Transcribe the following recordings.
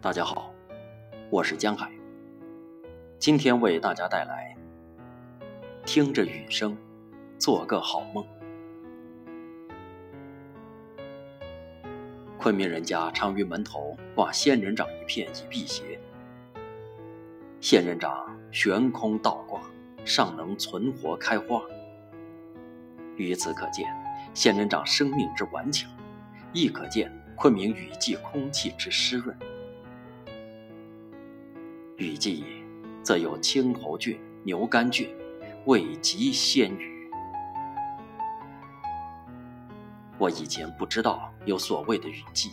大家好，我是江海。今天为大家带来《听着雨声，做个好梦》。昆明人家常于门头挂仙人掌一片以辟邪。仙人掌悬空倒挂，尚能存活开花。由此可见，仙人掌生命之顽强，亦可见昆明雨季空气之湿润。雨季，则有青头菌、牛肝菌，味极鲜雨。我以前不知道有所谓的雨季，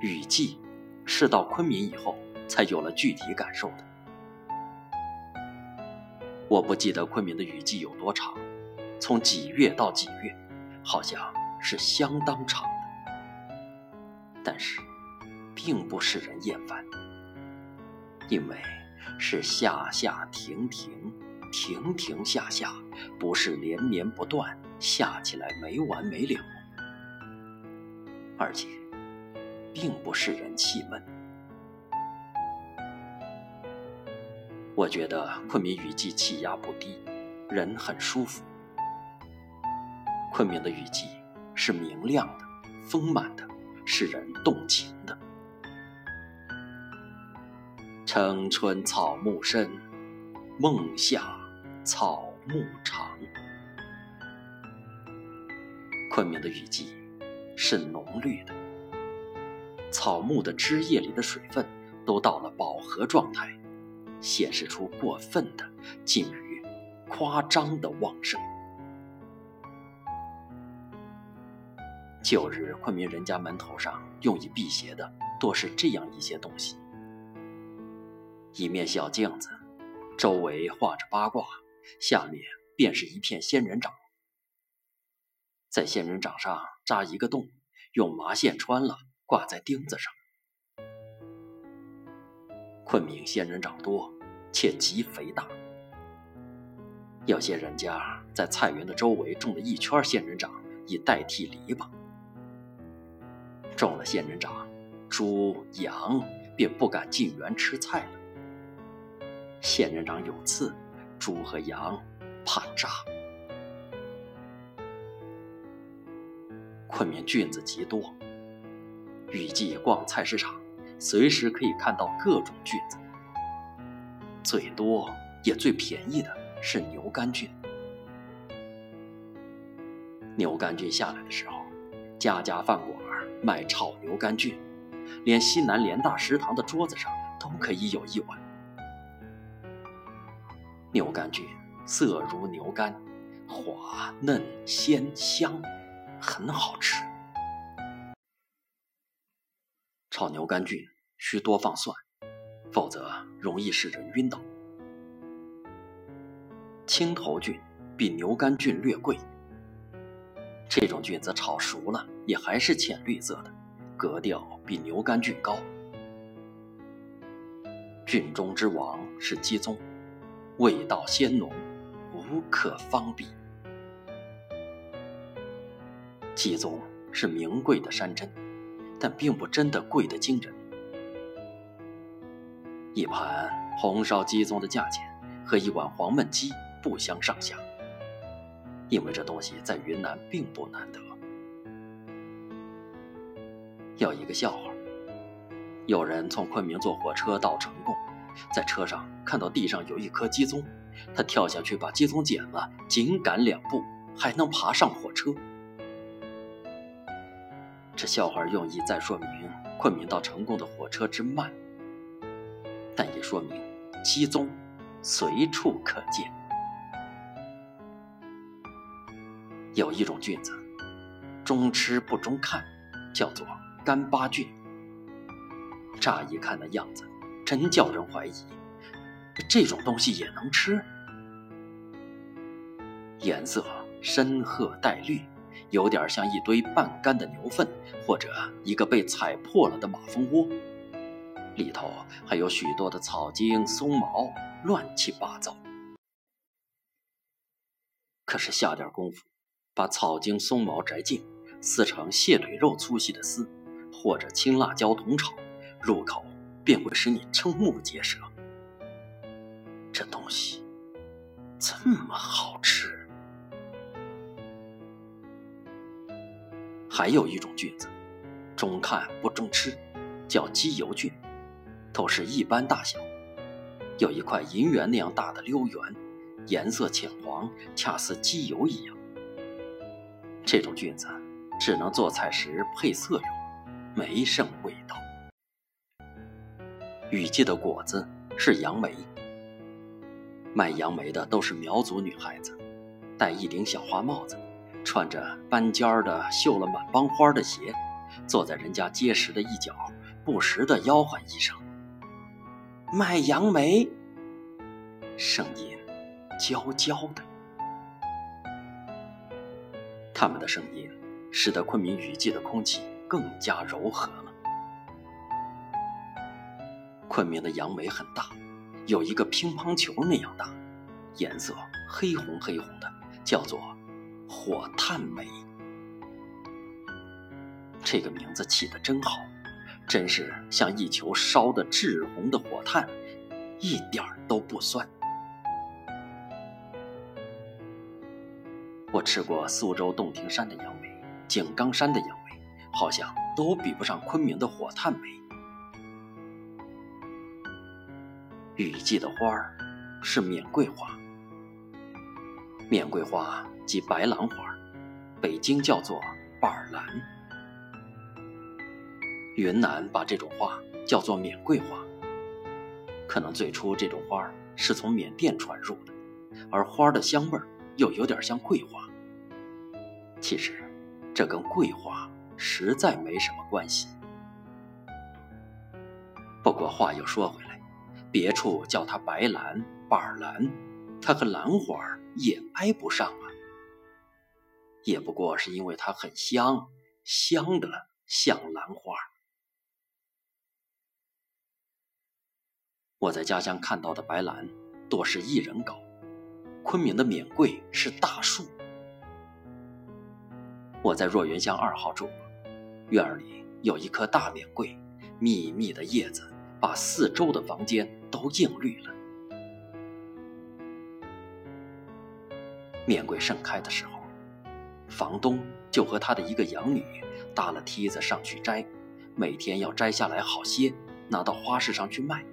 雨季是到昆明以后才有了具体感受的。我不记得昆明的雨季有多长，从几月到几月，好像是相当长的，但是并不使人厌烦。因为是下下停停，停停下下，不是连绵不断，下起来没完没了，而且并不使人气闷。我觉得昆明雨季气压不低，人很舒服。昆明的雨季是明亮的、丰满的，使人动情的。城春草木深，梦夏草木长。昆明的雨季是浓绿的，草木的枝叶里的水分都到了饱和状态，显示出过分的、近于夸张的旺盛。旧日昆明人家门头上用以辟邪的，多是这样一些东西。一面小镜子，周围画着八卦，下面便是一片仙人掌。在仙人掌上扎一个洞，用麻线穿了，挂在钉子上。昆明仙人掌多，且极肥大。有些人家在菜园的周围种了一圈仙人掌，以代替篱笆。种了仙人掌，猪羊便不敢进园吃菜了。仙人掌有刺，猪和羊怕扎。昆明菌子极多，雨季逛菜市场，随时可以看到各种菌子。最多也最便宜的是牛肝菌。牛肝菌下来的时候，家家饭馆卖炒牛肝菌，连西南联大食堂的桌子上都可以有一碗。牛肝菌色如牛肝，滑嫩鲜香，很好吃。炒牛肝菌需多放蒜，否则容易使人晕倒。青头菌比牛肝菌略贵，这种菌子炒熟了也还是浅绿色的，格调比牛肝菌高。菌中之王是鸡枞。味道鲜浓，无可方比。鸡枞是名贵的山珍，但并不真的贵得惊人。一盘红烧鸡枞的价钱和一碗黄焖鸡不相上下，因为这东西在云南并不难得。有一个笑话：有人从昆明坐火车到成贡。在车上看到地上有一颗鸡枞，他跳下去把鸡枞捡了，紧赶两步，还能爬上火车。这笑话用意在说明昆明到成贡的火车之慢，但也说明鸡枞随处可见。有一种菌子，中吃不中看，叫做干巴菌。乍一看的样子。真叫人怀疑，这种东西也能吃？颜色深褐带绿，有点像一堆半干的牛粪，或者一个被踩破了的马蜂窝。里头还有许多的草茎、松毛，乱七八糟。可是下点功夫，把草茎、松毛摘净，撕成蟹腿肉粗细的丝，或者青辣椒同炒。入口便会使你瞠目结舌。这东西这么好吃。还有一种菌子，中看不中吃，叫鸡油菌，都是一般大小，有一块银元那样大的溜圆，颜色浅黄，恰似鸡油一样。这种菌子只能做菜时配色用，没甚味道。雨季的果子是杨梅。卖杨梅的都是苗族女孩子，戴一顶小花帽子，穿着斑尖儿的绣了满帮花的鞋，坐在人家结实的一角，不时的吆喝一声：“卖杨梅。”声音娇娇的。他们的声音使得昆明雨季的空气更加柔和了。昆明的杨梅很大。有一个乒乓球那样大，颜色黑红黑红的，叫做火炭梅。这个名字起得真好，真是像一球烧得炙红的火炭，一点都不酸。我吃过苏州洞庭山的杨梅，井冈山的杨梅，好像都比不上昆明的火炭梅。雨季的花儿是缅桂花，缅桂花即白兰花，北京叫做板蓝，云南把这种花叫做缅桂花。可能最初这种花是从缅甸传入的，而花的香味儿又有点像桂花。其实，这跟桂花实在没什么关系。不过话又说回来。别处叫它白兰、板兰，它和兰花也挨不上啊。也不过是因为它很香，香的像兰花。我在家乡看到的白兰多是一人高，昆明的缅桂是大树。我在若云乡二号住过，院里有一棵大缅桂，密密的叶子。把四周的房间都映绿了。面柜盛开的时候，房东就和他的一个养女搭了梯子上去摘，每天要摘下来好些，拿到花市上去卖。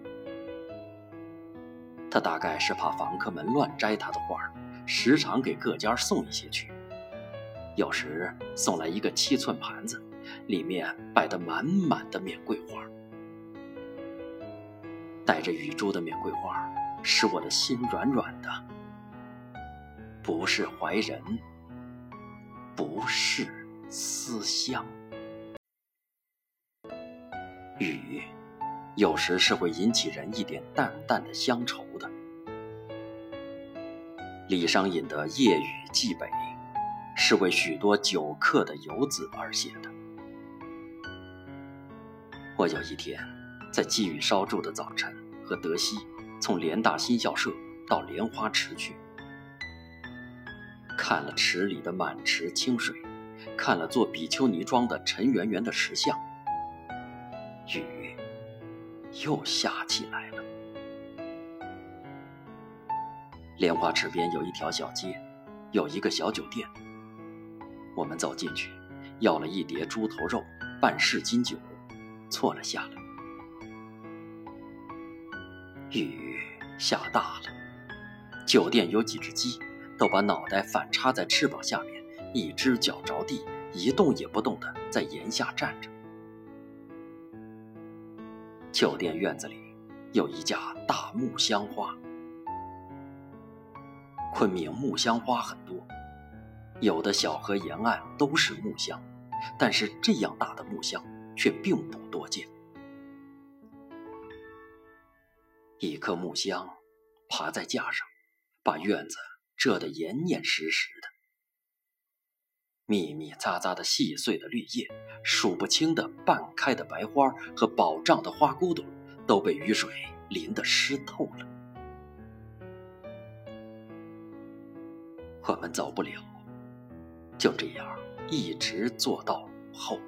他大概是怕房客们乱摘他的花，时常给各家送一些去。有时送来一个七寸盘子，里面摆得满满的缅桂花。带着雨珠的缅桂花，使我的心软软的。不是怀人，不是思乡。雨，有时是会引起人一点淡淡的乡愁的。李商隐的《夜雨寄北》，是为许多久客的游子而写的。我有一天。在积雨稍住的早晨，和德西从联大新校舍到莲花池去，看了池里的满池清水，看了做比丘尼装的陈圆圆的石像，雨又下起来了。莲花池边有一条小街，有一个小酒店。我们走进去，要了一碟猪头肉，半市金酒，坐了下来。雨下大了，酒店有几只鸡，都把脑袋反插在翅膀下面，一只脚着地，一动也不动的在檐下站着。酒店院子里有一架大木香花，昆明木香花很多，有的小河沿岸都是木香，但是这样大的木香却并不多见。一棵木香，爬在架上，把院子遮得严严实实的。密密匝匝的细碎的绿叶，数不清的半开的白花和饱胀的花骨朵，都被雨水淋得湿透了。我们走不了，就这样一直坐到午后。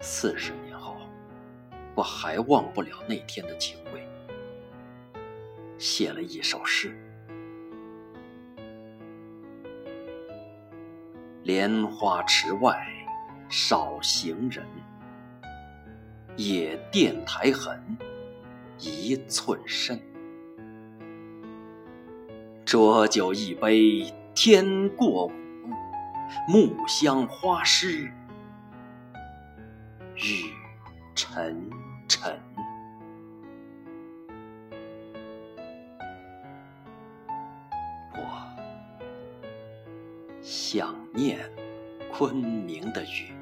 四十年，我还忘不了那天的情味，写了一首诗：莲花池外少行人，野电台痕一寸深。浊酒一杯天过午，木香花湿雨沉沉。我想念昆明的雨。